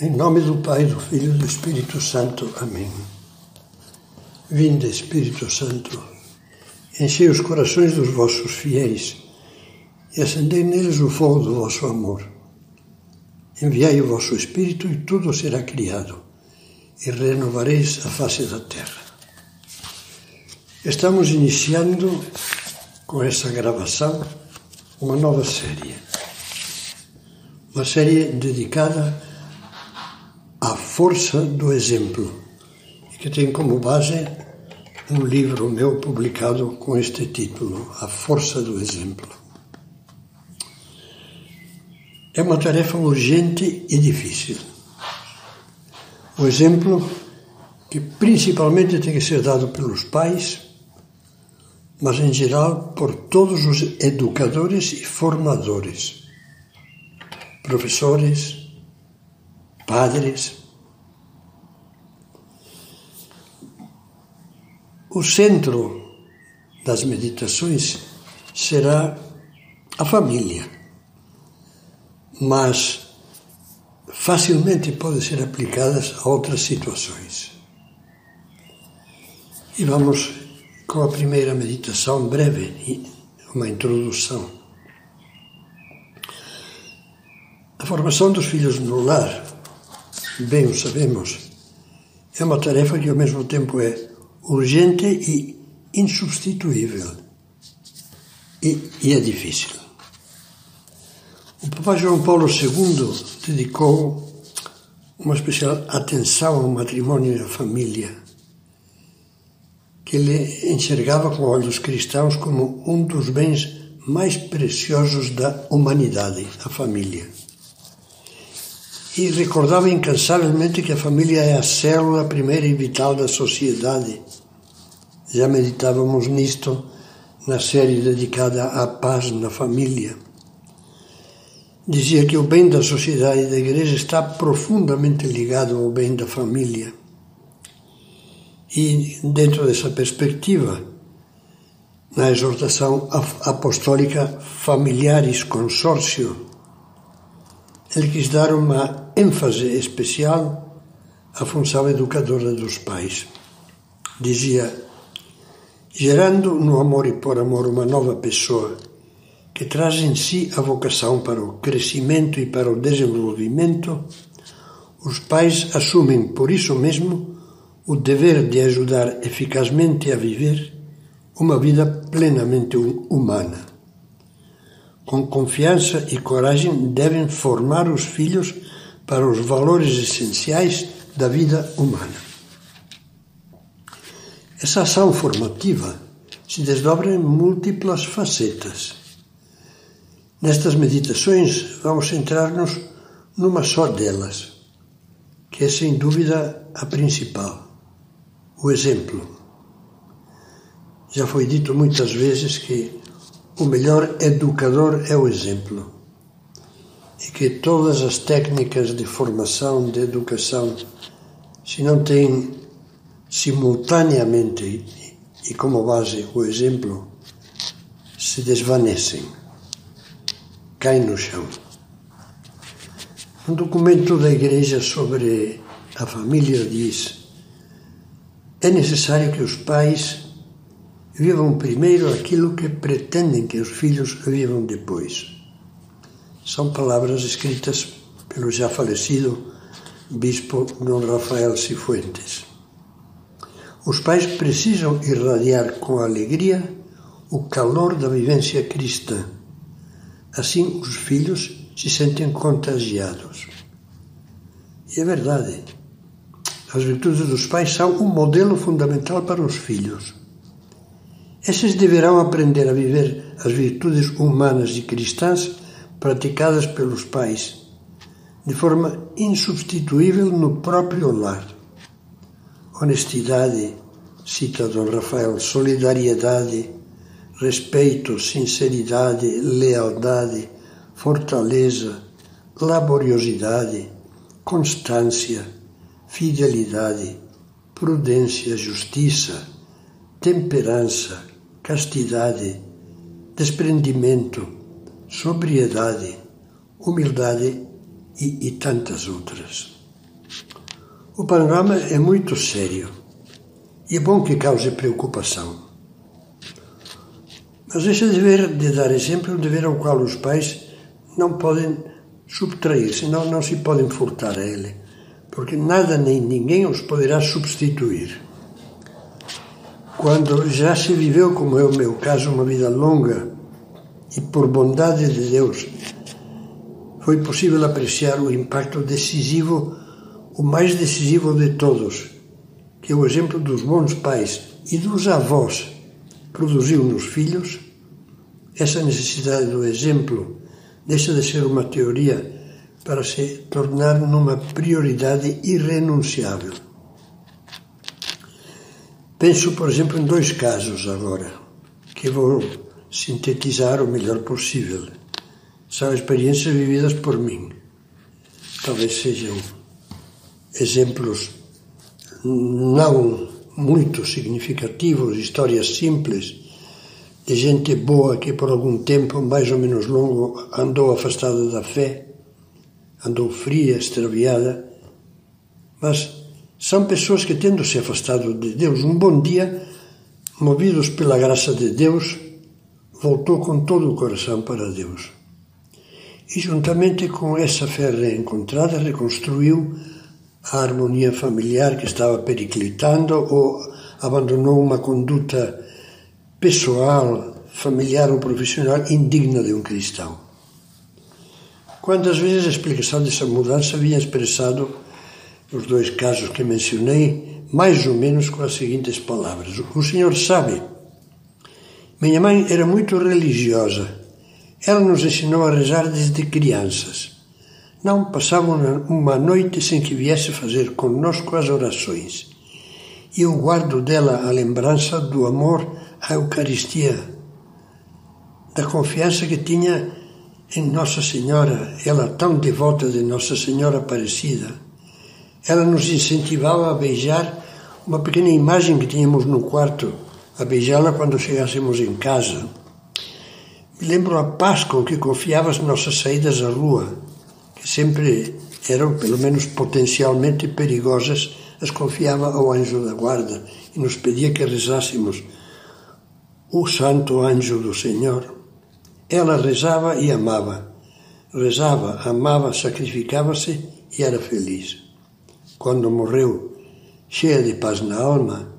Em nome do Pai, do Filho e do Espírito Santo. Amém. Vinde, Espírito Santo, enchei os corações dos vossos fiéis e acendei neles o fogo do vosso amor. Enviai o vosso Espírito e tudo será criado, e renovareis a face da terra. Estamos iniciando com essa gravação uma nova série. Uma série dedicada a força do exemplo, que tem como base um livro meu publicado com este título, A Força do Exemplo. É uma tarefa urgente e difícil. O exemplo que principalmente tem que ser dado pelos pais, mas em geral por todos os educadores e formadores, professores, padres. O centro das meditações será a família, mas facilmente podem ser aplicadas a outras situações. E vamos com a primeira meditação breve, uma introdução. A formação dos filhos no lar bem o sabemos, é uma tarefa que ao mesmo tempo é urgente e insubstituível. E, e é difícil. O Papa João Paulo II dedicou uma especial atenção ao matrimônio e à família, que ele enxergava com olhos cristãos como um dos bens mais preciosos da humanidade, a família e recordava incansavelmente que a família é a célula primeira e vital da sociedade. Já meditávamos nisto na série dedicada à paz na família. Dizia que o bem da sociedade e da igreja está profundamente ligado ao bem da família. E, dentro dessa perspectiva, na exortação apostólica Familiares Consórcio, ele quis dar uma ênfase especial à função educadora dos pais. Dizia: gerando no amor e por amor uma nova pessoa que traz em si a vocação para o crescimento e para o desenvolvimento, os pais assumem por isso mesmo o dever de ajudar eficazmente a viver uma vida plenamente humana com confiança e coragem, devem formar os filhos para os valores essenciais da vida humana. Essa ação formativa se desdobra em múltiplas facetas. Nestas meditações, vamos centrar-nos numa só delas, que é sem dúvida a principal: o exemplo. Já foi dito muitas vezes que o melhor educador é o exemplo. E que todas as técnicas de formação, de educação, se não têm simultaneamente e como base o exemplo, se desvanecem, caem no chão. Um documento da Igreja sobre a família diz: é necessário que os pais vivam primeiro aquilo que pretendem que os filhos vivam depois. São palavras escritas pelo já falecido bispo Dom Rafael Cifuentes. Os pais precisam irradiar com alegria o calor da vivência cristã. Assim, os filhos se sentem contagiados. E é verdade. As virtudes dos pais são um modelo fundamental para os filhos. Esses deverão aprender a viver as virtudes humanas e cristãs praticadas pelos pais, de forma insubstituível no próprio lar. Honestidade, cita Dom Rafael, solidariedade, respeito, sinceridade, lealdade, fortaleza, laboriosidade, constância, fidelidade, prudência, justiça, temperança, castidade, desprendimento, sobriedade, humildade e, e tantas outras. O panorama é muito sério e é bom que cause preocupação. Mas esse dever de dar exemplo é um dever ao qual os pais não podem subtrair-se, não, não se podem furtar a ele, porque nada nem ninguém os poderá substituir. Quando já se viveu, como é o meu caso, uma vida longa e por bondade de Deus, foi possível apreciar o impacto decisivo, o mais decisivo de todos, que é o exemplo dos bons pais e dos avós produziu nos filhos, essa necessidade do exemplo deixa de ser uma teoria para se tornar numa prioridade irrenunciável. Penso, por exemplo, em dois casos agora, que vou sintetizar o melhor possível. São experiências vividas por mim. Talvez sejam exemplos não muito significativos, histórias simples, de gente boa que por algum tempo, mais ou menos longo, andou afastada da fé, andou fria, extraviada, mas são pessoas que, tendo se afastado de Deus, um bom dia, movidos pela graça de Deus, voltou com todo o coração para Deus. E, juntamente com essa fé reencontrada, reconstruiu a harmonia familiar que estava periclitando ou abandonou uma conduta pessoal, familiar ou profissional indigna de um cristão. Quantas vezes a explicação dessa mudança vinha expressado nos dois casos que mencionei, mais ou menos com as seguintes palavras: O Senhor sabe. Minha mãe era muito religiosa. Ela nos ensinou a rezar desde crianças. Não passava uma noite sem que viesse fazer conosco as orações. E eu guardo dela a lembrança do amor à Eucaristia, da confiança que tinha em Nossa Senhora, ela tão devota de Nossa Senhora Aparecida. Ela nos incentivava a beijar uma pequena imagem que tínhamos no quarto, a beijá-la quando chegássemos em casa. Me lembro a paz com que confiava as nossas saídas à rua, que sempre eram, pelo menos potencialmente perigosas, as confiava ao anjo da guarda e nos pedia que rezássemos o Santo Anjo do Senhor. Ela rezava e amava. Rezava, amava, sacrificava-se e era feliz. Quando morreu, cheia de paz na alma,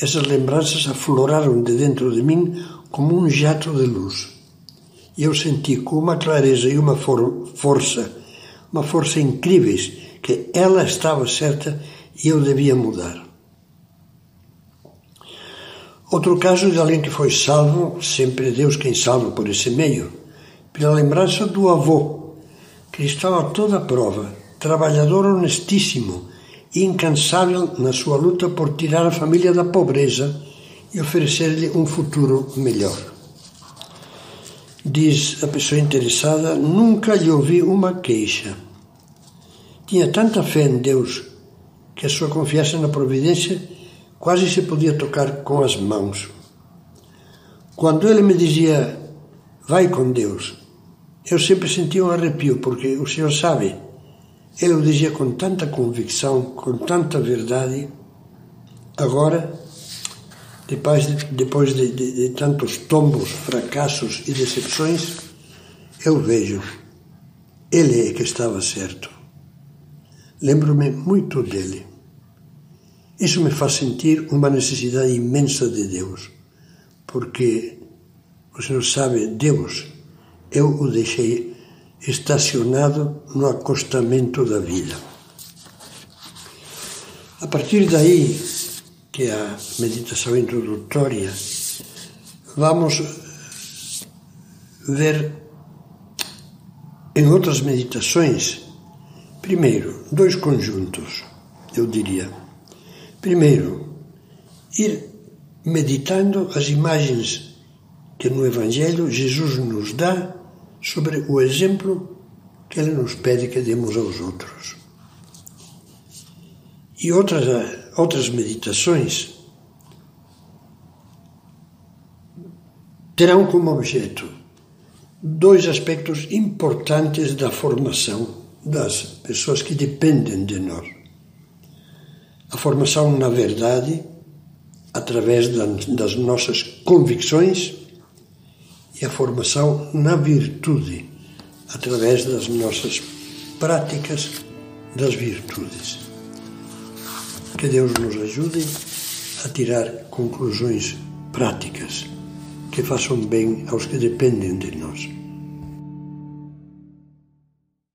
essas lembranças afloraram de dentro de mim como um jato de luz. E eu senti com uma clareza e uma for força, uma força incríveis, que ela estava certa e eu devia mudar. Outro caso de alguém que foi salvo, sempre Deus quem salva por esse meio, pela lembrança do avô, que estava a toda prova, trabalhador honestíssimo incansável na sua luta por tirar a família da pobreza e oferecer-lhe um futuro melhor. Diz a pessoa interessada: Nunca lhe ouvi uma queixa. Tinha tanta fé em Deus que a sua confiança na providência quase se podia tocar com as mãos. Quando ele me dizia, vai com Deus, eu sempre sentia um arrepio, porque o Senhor sabe, ele o dizia com tanta convicção, com tanta verdade. Agora, depois de, depois de, de, de tantos tombos, fracassos e decepções, eu vejo, ele é que estava certo. Lembro-me muito dele. Isso me faz sentir uma necessidade imensa de Deus, porque o Senhor sabe, Deus, eu o deixei estacionado no acostamento da vida. A partir daí, que é a meditação introdutória, vamos ver em outras meditações, primeiro, dois conjuntos, eu diria. Primeiro, ir meditando as imagens que no Evangelho Jesus nos dá sobre o exemplo que ele nos pede que demos aos outros. E outras, outras meditações terão como objeto dois aspectos importantes da formação das pessoas que dependem de nós. a formação na verdade, através das nossas convicções, e a formação na virtude, através das nossas práticas das virtudes. Que Deus nos ajude a tirar conclusões práticas que façam bem aos que dependem de nós.